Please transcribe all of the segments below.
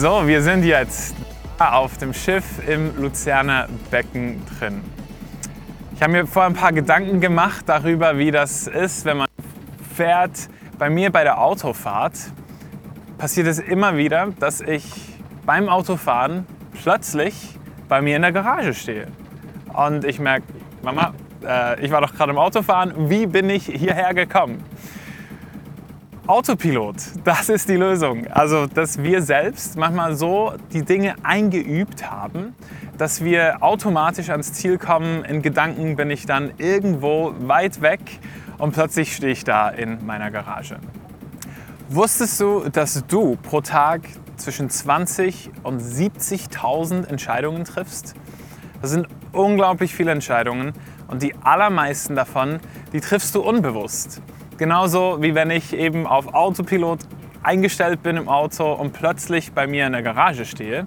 So, wir sind jetzt auf dem Schiff im Luzerner Becken drin. Ich habe mir vor ein paar Gedanken gemacht darüber, wie das ist, wenn man fährt. Bei mir bei der Autofahrt passiert es immer wieder, dass ich beim Autofahren plötzlich bei mir in der Garage stehe. Und ich merke, Mama, äh, ich war doch gerade im Autofahren, wie bin ich hierher gekommen? Autopilot, das ist die Lösung. Also, dass wir selbst manchmal so die Dinge eingeübt haben, dass wir automatisch ans Ziel kommen. In Gedanken bin ich dann irgendwo weit weg und plötzlich stehe ich da in meiner Garage. Wusstest du, dass du pro Tag zwischen 20 und 70.000 Entscheidungen triffst? Das sind unglaublich viele Entscheidungen und die allermeisten davon, die triffst du unbewusst. Genauso wie wenn ich eben auf Autopilot eingestellt bin im Auto und plötzlich bei mir in der Garage stehe.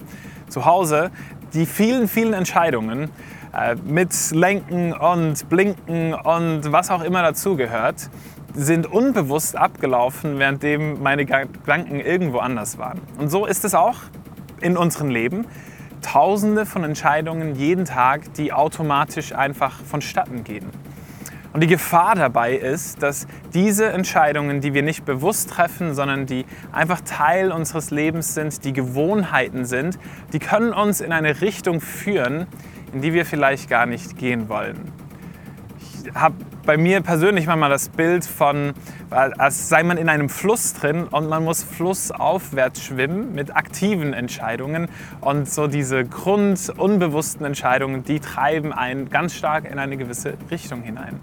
Zu Hause, die vielen, vielen Entscheidungen äh, mit Lenken und Blinken und was auch immer dazugehört, sind unbewusst abgelaufen, währenddem meine Gedanken irgendwo anders waren. Und so ist es auch in unserem Leben. Tausende von Entscheidungen jeden Tag, die automatisch einfach vonstatten gehen. Und die Gefahr dabei ist, dass diese Entscheidungen, die wir nicht bewusst treffen, sondern die einfach Teil unseres Lebens sind, die Gewohnheiten sind, die können uns in eine Richtung führen, in die wir vielleicht gar nicht gehen wollen. Ich habe bei mir persönlich manchmal das Bild von, als sei man in einem Fluss drin und man muss flussaufwärts schwimmen mit aktiven Entscheidungen. Und so diese grundunbewussten Entscheidungen, die treiben einen ganz stark in eine gewisse Richtung hinein.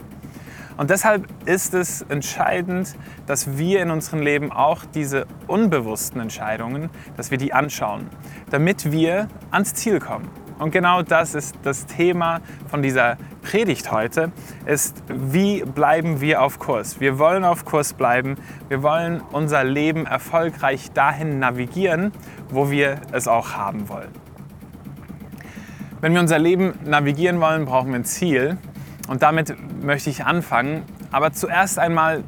Und deshalb ist es entscheidend, dass wir in unserem Leben auch diese unbewussten Entscheidungen, dass wir die anschauen, damit wir ans Ziel kommen. Und genau das ist das Thema von dieser Predigt heute, ist, wie bleiben wir auf Kurs? Wir wollen auf Kurs bleiben. Wir wollen unser Leben erfolgreich dahin navigieren, wo wir es auch haben wollen. Wenn wir unser Leben navigieren wollen, brauchen wir ein Ziel. Und damit möchte ich anfangen. Aber zuerst einmal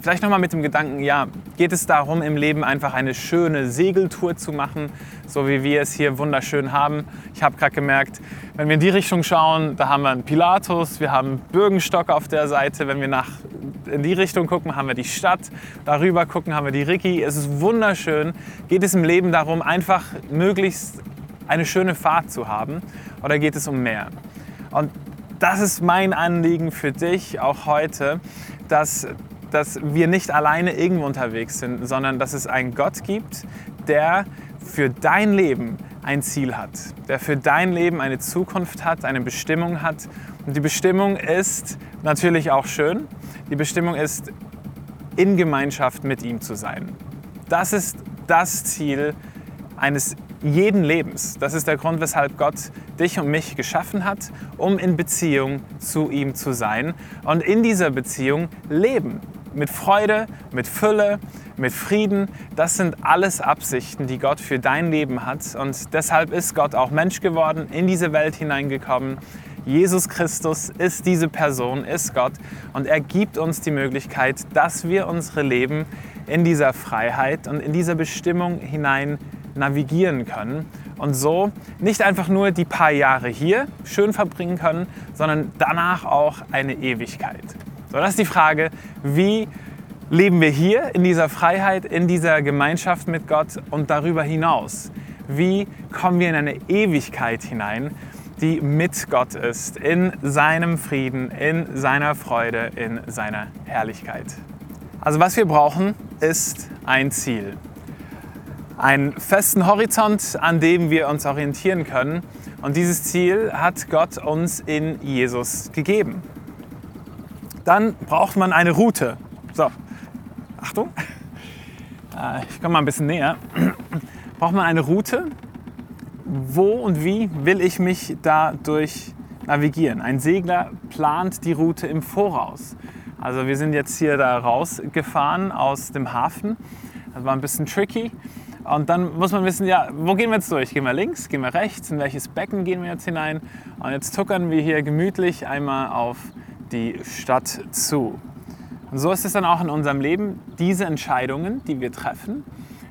vielleicht nochmal mit dem Gedanken, ja, geht es darum, im Leben einfach eine schöne Segeltour zu machen, so wie wir es hier wunderschön haben. Ich habe gerade gemerkt, wenn wir in die Richtung schauen, da haben wir einen Pilatus, wir haben Bürgenstock auf der Seite. Wenn wir nach, in die Richtung gucken, haben wir die Stadt. Darüber gucken, haben wir die Ricky. Es ist wunderschön. Geht es im Leben darum, einfach möglichst eine schöne Fahrt zu haben? Oder geht es um mehr? Und das ist mein Anliegen für dich auch heute, dass, dass wir nicht alleine irgendwo unterwegs sind, sondern dass es einen Gott gibt, der für dein Leben ein Ziel hat, der für dein Leben eine Zukunft hat, eine Bestimmung hat. Und die Bestimmung ist natürlich auch schön. Die Bestimmung ist, in Gemeinschaft mit ihm zu sein. Das ist das Ziel eines jeden Lebens. Das ist der Grund, weshalb Gott dich und mich geschaffen hat, um in Beziehung zu ihm zu sein und in dieser Beziehung leben. Mit Freude, mit Fülle, mit Frieden. Das sind alles Absichten, die Gott für dein Leben hat. Und deshalb ist Gott auch Mensch geworden, in diese Welt hineingekommen. Jesus Christus ist diese Person, ist Gott. Und er gibt uns die Möglichkeit, dass wir unsere Leben in dieser Freiheit und in dieser Bestimmung hinein navigieren können und so nicht einfach nur die paar Jahre hier schön verbringen können, sondern danach auch eine Ewigkeit. So, das ist die Frage, wie leben wir hier in dieser Freiheit, in dieser Gemeinschaft mit Gott und darüber hinaus? Wie kommen wir in eine Ewigkeit hinein, die mit Gott ist, in seinem Frieden, in seiner Freude, in seiner Herrlichkeit? Also was wir brauchen, ist ein Ziel einen festen Horizont, an dem wir uns orientieren können. Und dieses Ziel hat Gott uns in Jesus gegeben. Dann braucht man eine Route. So, Achtung, äh, ich komme mal ein bisschen näher. Braucht man eine Route? Wo und wie will ich mich dadurch navigieren? Ein Segler plant die Route im Voraus. Also wir sind jetzt hier da rausgefahren aus dem Hafen. Das war ein bisschen tricky. Und dann muss man wissen, ja, wo gehen wir jetzt durch? Gehen wir links, gehen wir rechts, in welches Becken gehen wir jetzt hinein? Und jetzt tuckern wir hier gemütlich einmal auf die Stadt zu. Und so ist es dann auch in unserem Leben. Diese Entscheidungen, die wir treffen,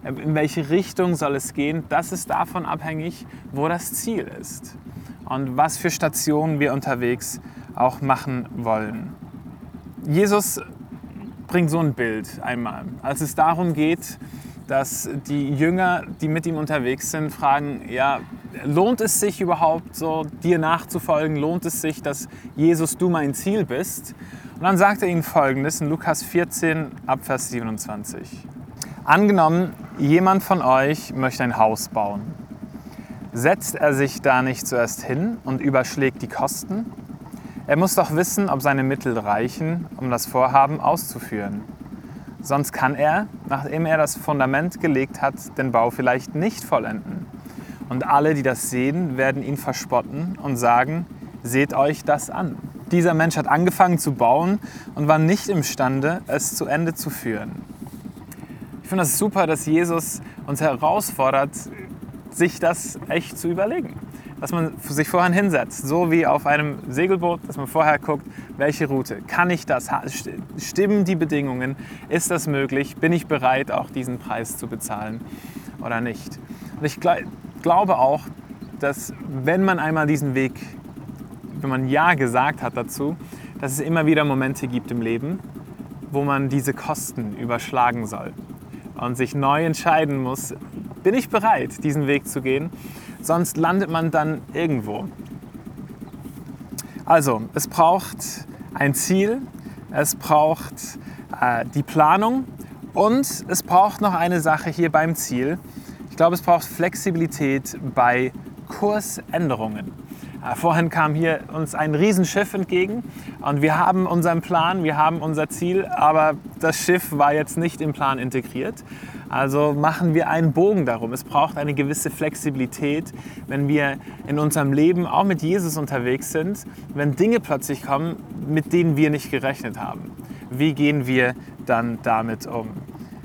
in welche Richtung soll es gehen, das ist davon abhängig, wo das Ziel ist und was für Stationen wir unterwegs auch machen wollen. Jesus bringt so ein Bild einmal, als es darum geht, dass die Jünger, die mit ihm unterwegs sind, fragen, ja, lohnt es sich überhaupt so dir nachzufolgen? Lohnt es sich, dass Jesus du mein Ziel bist? Und dann sagt er ihnen folgendes in Lukas 14 ab Vers 27. Angenommen, jemand von euch möchte ein Haus bauen. Setzt er sich da nicht zuerst hin und überschlägt die Kosten? Er muss doch wissen, ob seine Mittel reichen, um das Vorhaben auszuführen. Sonst kann er, nachdem er das Fundament gelegt hat, den Bau vielleicht nicht vollenden. Und alle, die das sehen, werden ihn verspotten und sagen, seht euch das an. Dieser Mensch hat angefangen zu bauen und war nicht imstande, es zu Ende zu führen. Ich finde das super, dass Jesus uns herausfordert, sich das echt zu überlegen dass man sich vorher hinsetzt, so wie auf einem Segelboot, dass man vorher guckt, welche Route, kann ich das, stimmen die Bedingungen, ist das möglich, bin ich bereit, auch diesen Preis zu bezahlen oder nicht. Und ich glaube auch, dass wenn man einmal diesen Weg, wenn man Ja gesagt hat dazu, dass es immer wieder Momente gibt im Leben, wo man diese Kosten überschlagen soll und sich neu entscheiden muss, bin ich bereit, diesen Weg zu gehen sonst landet man dann irgendwo. Also, es braucht ein Ziel, es braucht äh, die Planung und es braucht noch eine Sache hier beim Ziel. Ich glaube, es braucht Flexibilität bei Kursänderungen. Äh, vorhin kam hier uns ein Riesenschiff entgegen und wir haben unseren Plan, wir haben unser Ziel, aber das Schiff war jetzt nicht im Plan integriert. Also machen wir einen Bogen darum. Es braucht eine gewisse Flexibilität, wenn wir in unserem Leben auch mit Jesus unterwegs sind, wenn Dinge plötzlich kommen, mit denen wir nicht gerechnet haben. Wie gehen wir dann damit um?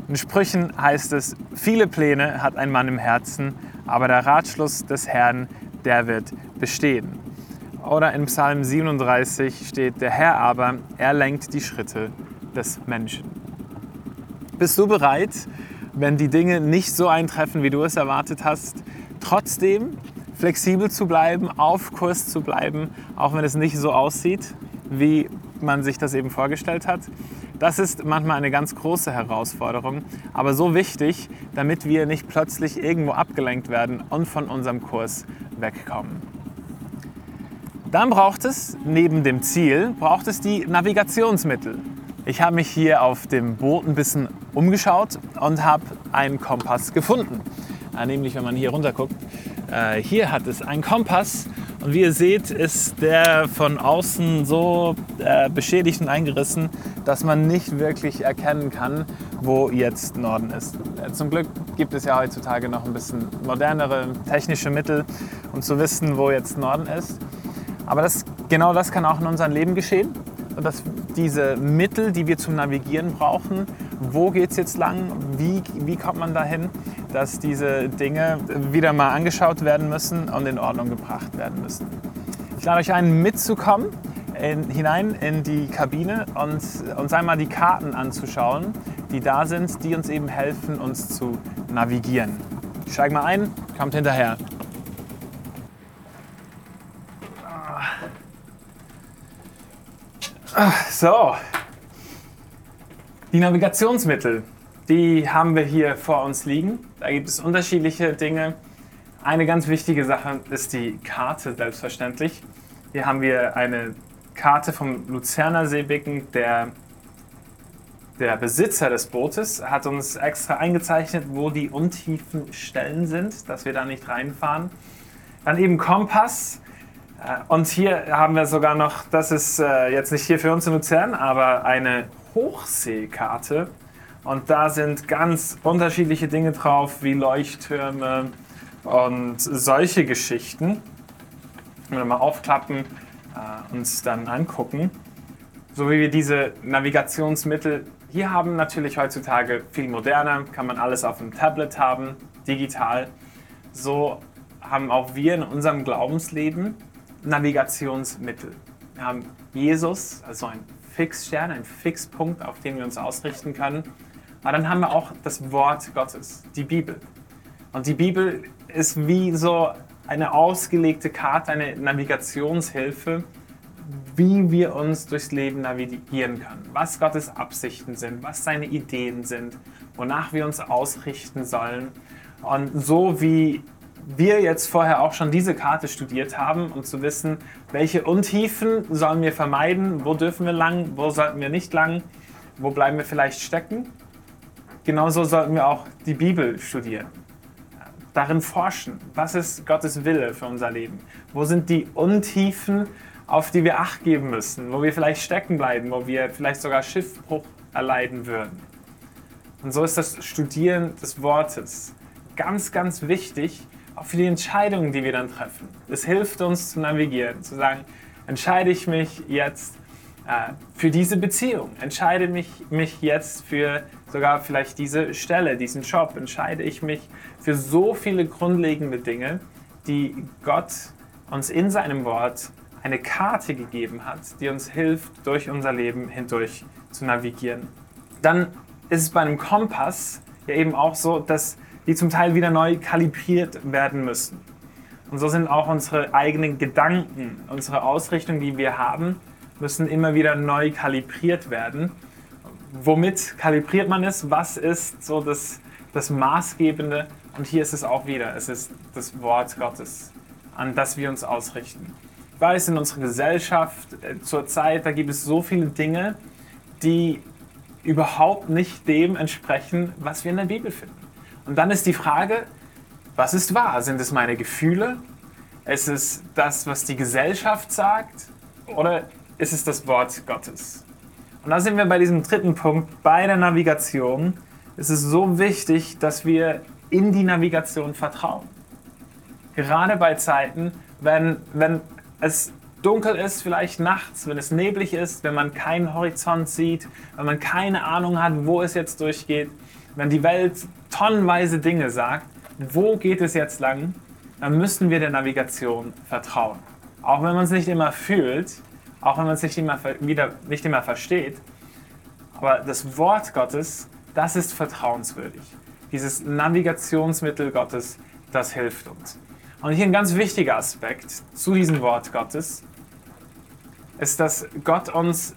In Sprüchen heißt es, viele Pläne hat ein Mann im Herzen, aber der Ratschluss des Herrn, der wird bestehen. Oder in Psalm 37 steht, der Herr aber, er lenkt die Schritte des Menschen. Bist du bereit, wenn die Dinge nicht so eintreffen, wie du es erwartet hast, trotzdem flexibel zu bleiben, auf Kurs zu bleiben, auch wenn es nicht so aussieht, wie man sich das eben vorgestellt hat. Das ist manchmal eine ganz große Herausforderung, aber so wichtig, damit wir nicht plötzlich irgendwo abgelenkt werden und von unserem Kurs wegkommen. Dann braucht es neben dem Ziel, braucht es die Navigationsmittel. Ich habe mich hier auf dem Boot ein bisschen umgeschaut und habe einen Kompass gefunden. Äh, nämlich, wenn man hier runter guckt, äh, hier hat es einen Kompass und wie ihr seht, ist der von außen so äh, beschädigt und eingerissen, dass man nicht wirklich erkennen kann, wo jetzt Norden ist. Äh, zum Glück gibt es ja heutzutage noch ein bisschen modernere technische Mittel, um zu wissen, wo jetzt Norden ist. Aber das, genau das kann auch in unserem Leben geschehen dass diese Mittel, die wir zum Navigieren brauchen, wo geht es jetzt lang, wie, wie kommt man dahin, dass diese Dinge wieder mal angeschaut werden müssen und in Ordnung gebracht werden müssen. Ich lade euch ein, mitzukommen in, hinein in die Kabine und uns einmal die Karten anzuschauen, die da sind, die uns eben helfen, uns zu navigieren. Steig mal ein, kommt hinterher. So, die Navigationsmittel, die haben wir hier vor uns liegen. Da gibt es unterschiedliche Dinge. Eine ganz wichtige Sache ist die Karte, selbstverständlich. Hier haben wir eine Karte vom Luzerner Seebecken. Der, der Besitzer des Bootes hat uns extra eingezeichnet, wo die untiefen Stellen sind, dass wir da nicht reinfahren. Dann eben Kompass, äh, und hier haben wir sogar noch, das ist äh, jetzt nicht hier für uns in Luzern, aber eine Hochseekarte. Und da sind ganz unterschiedliche Dinge drauf, wie Leuchttürme und solche Geschichten. Wenn wir mal aufklappen, äh, uns dann angucken. So wie wir diese Navigationsmittel hier haben, natürlich heutzutage viel moderner, kann man alles auf dem Tablet haben, digital. So haben auch wir in unserem Glaubensleben Navigationsmittel. Wir haben Jesus, also ein Fixstern, ein Fixpunkt, auf den wir uns ausrichten können. Aber dann haben wir auch das Wort Gottes, die Bibel. Und die Bibel ist wie so eine ausgelegte Karte, eine Navigationshilfe, wie wir uns durchs Leben navigieren können, was Gottes Absichten sind, was seine Ideen sind, wonach wir uns ausrichten sollen. Und so wie wir jetzt vorher auch schon diese Karte studiert haben, um zu wissen, welche Untiefen sollen wir vermeiden, wo dürfen wir lang, wo sollten wir nicht lang, wo bleiben wir vielleicht stecken. Genauso sollten wir auch die Bibel studieren. Darin forschen, was ist Gottes Wille für unser Leben? Wo sind die Untiefen, auf die wir Acht geben müssen, wo wir vielleicht stecken bleiben, wo wir vielleicht sogar Schiffbruch erleiden würden? Und so ist das Studieren des Wortes ganz, ganz wichtig, auch für die Entscheidungen, die wir dann treffen. Es hilft uns zu navigieren, zu sagen, entscheide ich mich jetzt äh, für diese Beziehung, entscheide mich, mich jetzt für sogar vielleicht diese Stelle, diesen Job, entscheide ich mich für so viele grundlegende Dinge, die Gott uns in seinem Wort eine Karte gegeben hat, die uns hilft, durch unser Leben hindurch zu navigieren. Dann ist es bei einem Kompass ja eben auch so, dass die zum Teil wieder neu kalibriert werden müssen. Und so sind auch unsere eigenen Gedanken, unsere Ausrichtung, die wir haben, müssen immer wieder neu kalibriert werden. Womit kalibriert man es? Was ist so das, das Maßgebende? Und hier ist es auch wieder, es ist das Wort Gottes, an das wir uns ausrichten. Ich weiß, in unserer Gesellschaft äh, zurzeit, da gibt es so viele Dinge, die überhaupt nicht dem entsprechen, was wir in der Bibel finden. Und dann ist die Frage, was ist wahr? Sind es meine Gefühle? Ist es das, was die Gesellschaft sagt? Oder ist es das Wort Gottes? Und da sind wir bei diesem dritten Punkt, bei der Navigation. Es ist so wichtig, dass wir in die Navigation vertrauen. Gerade bei Zeiten, wenn, wenn es dunkel ist, vielleicht nachts, wenn es neblig ist, wenn man keinen Horizont sieht, wenn man keine Ahnung hat, wo es jetzt durchgeht, wenn die Welt tonnenweise Dinge sagt, wo geht es jetzt lang, dann müssen wir der Navigation vertrauen. Auch wenn man es nicht immer fühlt, auch wenn man es nicht immer, wieder, nicht immer versteht. Aber das Wort Gottes, das ist vertrauenswürdig. Dieses Navigationsmittel Gottes, das hilft uns. Und hier ein ganz wichtiger Aspekt zu diesem Wort Gottes ist, dass Gott uns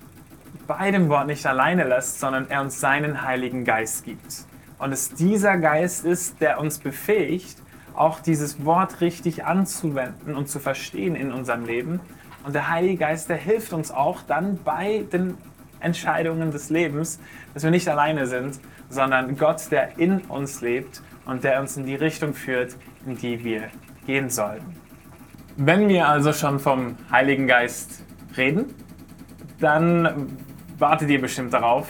bei dem Wort nicht alleine lässt, sondern er uns seinen Heiligen Geist gibt. Und es dieser Geist ist, der uns befähigt, auch dieses Wort richtig anzuwenden und zu verstehen in unserem Leben. Und der Heilige Geist, der hilft uns auch dann bei den Entscheidungen des Lebens, dass wir nicht alleine sind, sondern Gott, der in uns lebt und der uns in die Richtung führt, in die wir gehen sollten. Wenn wir also schon vom Heiligen Geist reden, dann wartet ihr bestimmt darauf.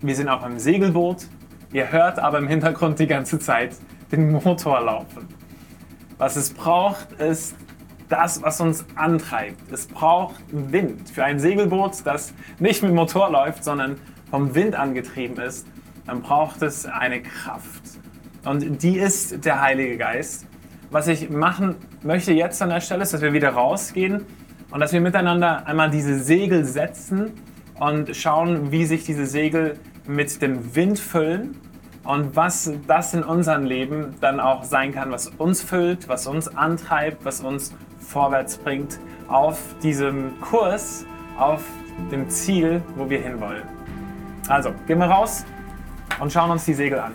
Wir sind auf einem Segelboot. Ihr hört aber im Hintergrund die ganze Zeit den Motor laufen. Was es braucht, ist das, was uns antreibt. Es braucht Wind. Für ein Segelboot, das nicht mit Motor läuft, sondern vom Wind angetrieben ist, dann braucht es eine Kraft. Und die ist der Heilige Geist. Was ich machen möchte jetzt an der Stelle ist, dass wir wieder rausgehen und dass wir miteinander einmal diese Segel setzen und schauen, wie sich diese Segel mit dem Wind füllen und was das in unserem Leben dann auch sein kann, was uns füllt, was uns antreibt, was uns vorwärts bringt auf diesem Kurs, auf dem Ziel, wo wir hinwollen. Also, gehen wir raus und schauen uns die Segel an.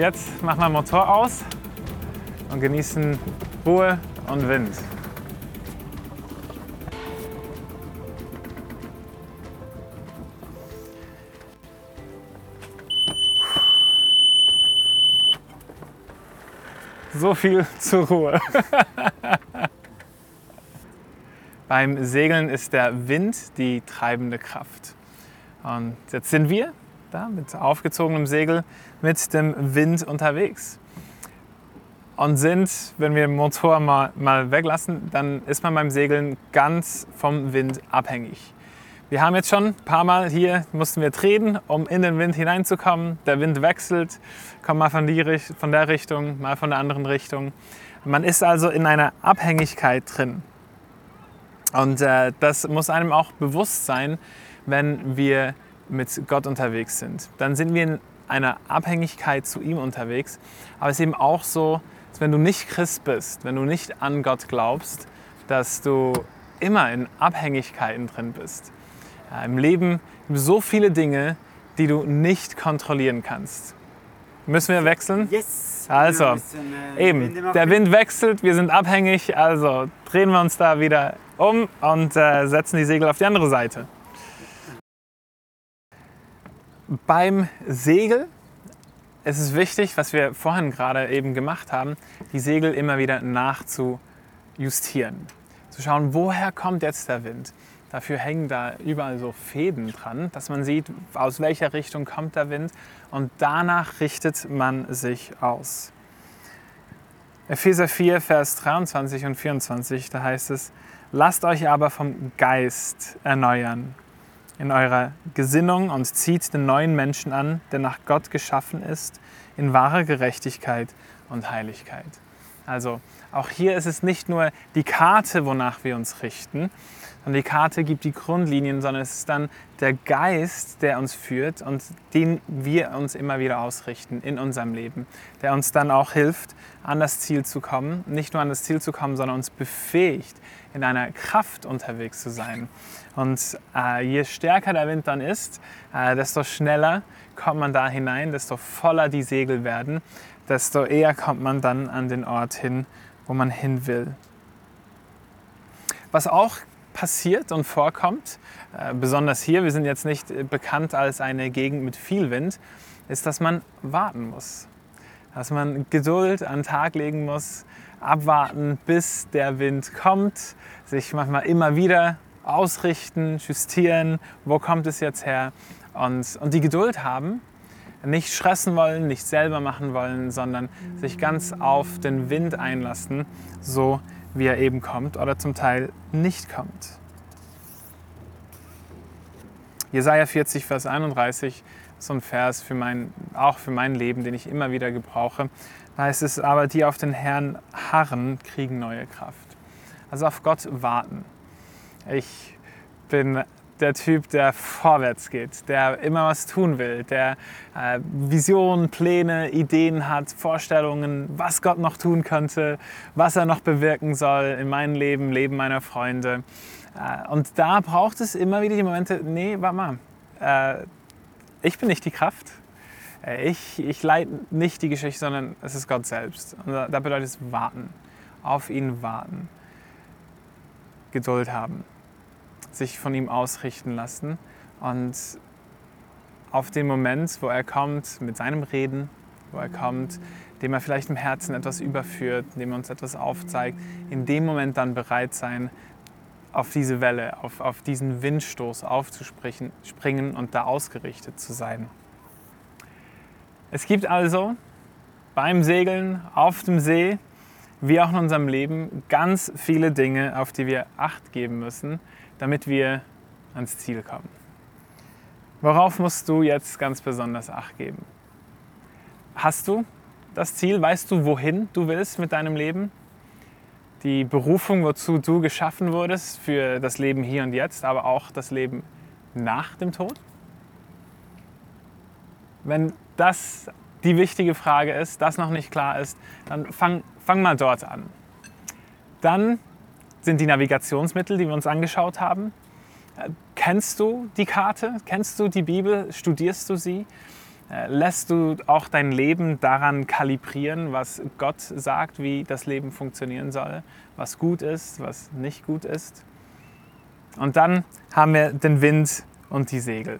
Jetzt machen wir Motor aus und genießen Ruhe und Wind. So viel zur Ruhe. Beim Segeln ist der Wind die treibende Kraft. Und jetzt sind wir da mit aufgezogenem Segel mit dem Wind unterwegs. Und sind, wenn wir den Motor mal, mal weglassen, dann ist man beim Segeln ganz vom Wind abhängig. Wir haben jetzt schon ein paar Mal hier, mussten wir treten, um in den Wind hineinzukommen. Der Wind wechselt, kommt mal von, die, von der Richtung, mal von der anderen Richtung. Man ist also in einer Abhängigkeit drin. Und äh, das muss einem auch bewusst sein, wenn wir mit Gott unterwegs sind. Dann sind wir in einer Abhängigkeit zu ihm unterwegs. Aber es ist eben auch so, dass wenn du nicht Christ bist, wenn du nicht an Gott glaubst, dass du immer in Abhängigkeiten drin bist. Ja, Im Leben gibt es so viele Dinge, die du nicht kontrollieren kannst. Müssen wir wechseln? Yes. Also, äh, eben, der Wind wechselt, wir sind abhängig, also drehen wir uns da wieder um und äh, setzen die Segel auf die andere Seite. Beim Segel ist es wichtig, was wir vorhin gerade eben gemacht haben, die Segel immer wieder nachzujustieren. Zu schauen, woher kommt jetzt der Wind. Dafür hängen da überall so Fäden dran, dass man sieht, aus welcher Richtung kommt der Wind und danach richtet man sich aus. Epheser 4, Vers 23 und 24, da heißt es, lasst euch aber vom Geist erneuern in eurer Gesinnung und zieht den neuen Menschen an, der nach Gott geschaffen ist, in wahrer Gerechtigkeit und Heiligkeit. Also auch hier ist es nicht nur die Karte, wonach wir uns richten, und die Karte gibt die Grundlinien, sondern es ist dann der Geist, der uns führt und den wir uns immer wieder ausrichten in unserem Leben, der uns dann auch hilft, an das Ziel zu kommen, nicht nur an das Ziel zu kommen, sondern uns befähigt, in einer Kraft unterwegs zu sein. Und äh, je stärker der Wind dann ist, äh, desto schneller kommt man da hinein, desto voller die Segel werden, desto eher kommt man dann an den Ort hin, wo man hin will. Was auch passiert und vorkommt, äh, besonders hier, wir sind jetzt nicht äh, bekannt als eine Gegend mit viel Wind, ist, dass man warten muss. Dass man Geduld an den Tag legen muss, abwarten, bis der Wind kommt, sich manchmal immer wieder ausrichten, justieren, wo kommt es jetzt her und, und die Geduld haben, nicht stressen wollen, nicht selber machen wollen, sondern sich ganz auf den Wind einlassen, so wie er eben kommt oder zum Teil nicht kommt. Jesaja 40, Vers 31, so ein Vers für mein, auch für mein Leben, den ich immer wieder gebrauche. Da heißt es, aber die auf den Herrn harren, kriegen neue Kraft. Also auf Gott warten. Ich bin der Typ, der vorwärts geht, der immer was tun will, der äh, Visionen, Pläne, Ideen hat, Vorstellungen, was Gott noch tun könnte, was er noch bewirken soll in meinem Leben, Leben meiner Freunde. Äh, und da braucht es immer wieder die Momente, nee, warte mal, äh, ich bin nicht die Kraft. Äh, ich, ich leite nicht die Geschichte, sondern es ist Gott selbst. Und da bedeutet es warten, auf ihn warten, Geduld haben sich von ihm ausrichten lassen und auf den Moment, wo er kommt mit seinem Reden, wo er kommt, dem er vielleicht im Herzen etwas überführt, dem er uns etwas aufzeigt, in dem Moment dann bereit sein, auf diese Welle, auf, auf diesen Windstoß aufzuspringen und da ausgerichtet zu sein. Es gibt also beim Segeln auf dem See, wie auch in unserem Leben, ganz viele Dinge, auf die wir Acht geben müssen, damit wir ans Ziel kommen. Worauf musst du jetzt ganz besonders Acht geben? Hast du das Ziel? Weißt du, wohin du willst mit deinem Leben? Die Berufung, wozu du geschaffen wurdest für das Leben hier und jetzt, aber auch das Leben nach dem Tod? Wenn das die wichtige Frage ist, das noch nicht klar ist, dann fang, fang mal dort an. Dann sind die Navigationsmittel, die wir uns angeschaut haben. Äh, kennst du die Karte? Kennst du die Bibel? Studierst du sie? Äh, lässt du auch dein Leben daran kalibrieren, was Gott sagt, wie das Leben funktionieren soll, was gut ist, was nicht gut ist? Und dann haben wir den Wind und die Segel.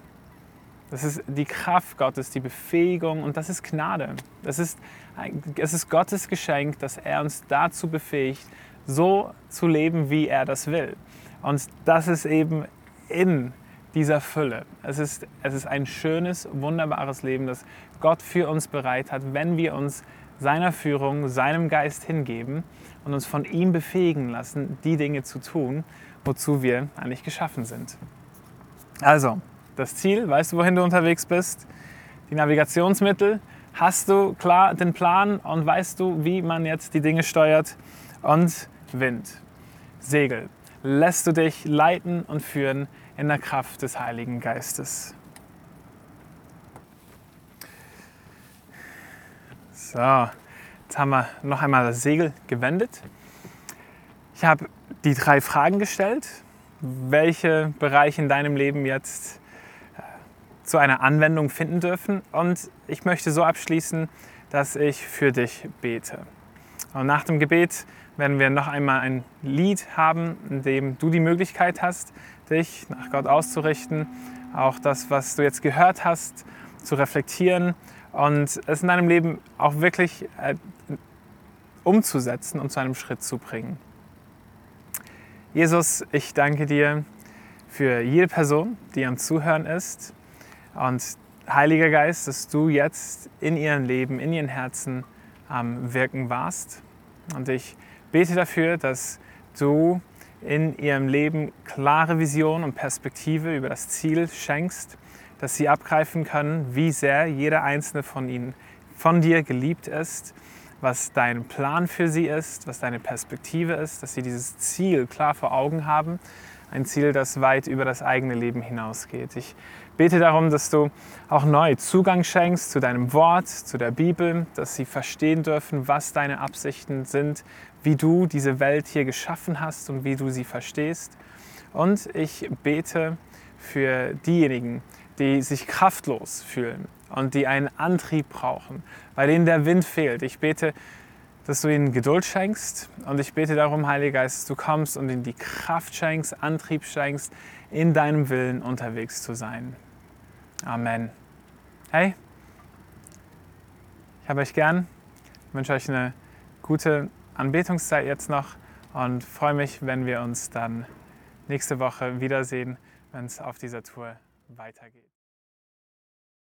Das ist die Kraft Gottes, die Befähigung und das ist Gnade. Das ist, es ist Gottes Geschenk, dass er uns dazu befähigt, so zu leben, wie er das will. Und das ist eben in dieser Fülle. Es ist, es ist ein schönes, wunderbares Leben, das Gott für uns bereit hat, wenn wir uns seiner Führung, seinem Geist hingeben und uns von ihm befähigen lassen, die Dinge zu tun, wozu wir eigentlich geschaffen sind. Also, das Ziel, weißt du, wohin du unterwegs bist? Die Navigationsmittel, hast du klar den Plan und weißt du, wie man jetzt die Dinge steuert? Und Wind, Segel, lässt du dich leiten und führen in der Kraft des Heiligen Geistes. So, jetzt haben wir noch einmal das Segel gewendet. Ich habe die drei Fragen gestellt, welche Bereiche in deinem Leben jetzt äh, zu einer Anwendung finden dürfen. Und ich möchte so abschließen, dass ich für dich bete. Und nach dem Gebet werden wir noch einmal ein Lied haben, in dem du die Möglichkeit hast, dich nach Gott auszurichten, auch das, was du jetzt gehört hast, zu reflektieren und es in deinem Leben auch wirklich äh, umzusetzen und zu einem Schritt zu bringen. Jesus, ich danke dir für jede Person, die am Zuhören ist und Heiliger Geist, dass du jetzt in ihrem Leben, in ihren Herzen am Wirken warst. Und ich bete dafür, dass du in ihrem Leben klare Vision und Perspektive über das Ziel schenkst, dass sie abgreifen können, wie sehr jeder einzelne von ihnen von dir geliebt ist, was dein Plan für sie ist, was deine Perspektive ist, dass sie dieses Ziel klar vor Augen haben, ein Ziel, das weit über das eigene Leben hinausgeht. Ich bete darum, dass du auch neu Zugang schenkst zu deinem Wort, zu der Bibel, dass sie verstehen dürfen, was deine Absichten sind, wie du diese Welt hier geschaffen hast und wie du sie verstehst. Und ich bete für diejenigen, die sich kraftlos fühlen und die einen Antrieb brauchen, bei denen der Wind fehlt. Ich bete, dass du ihnen Geduld schenkst und ich bete darum, Heiliger Geist, dass du kommst und ihnen die Kraft schenkst, Antrieb schenkst, in deinem Willen unterwegs zu sein. Amen. Hey, ich habe euch gern, ich wünsche euch eine gute Anbetungszeit jetzt noch und freue mich, wenn wir uns dann nächste Woche wiedersehen, wenn es auf dieser Tour weitergeht.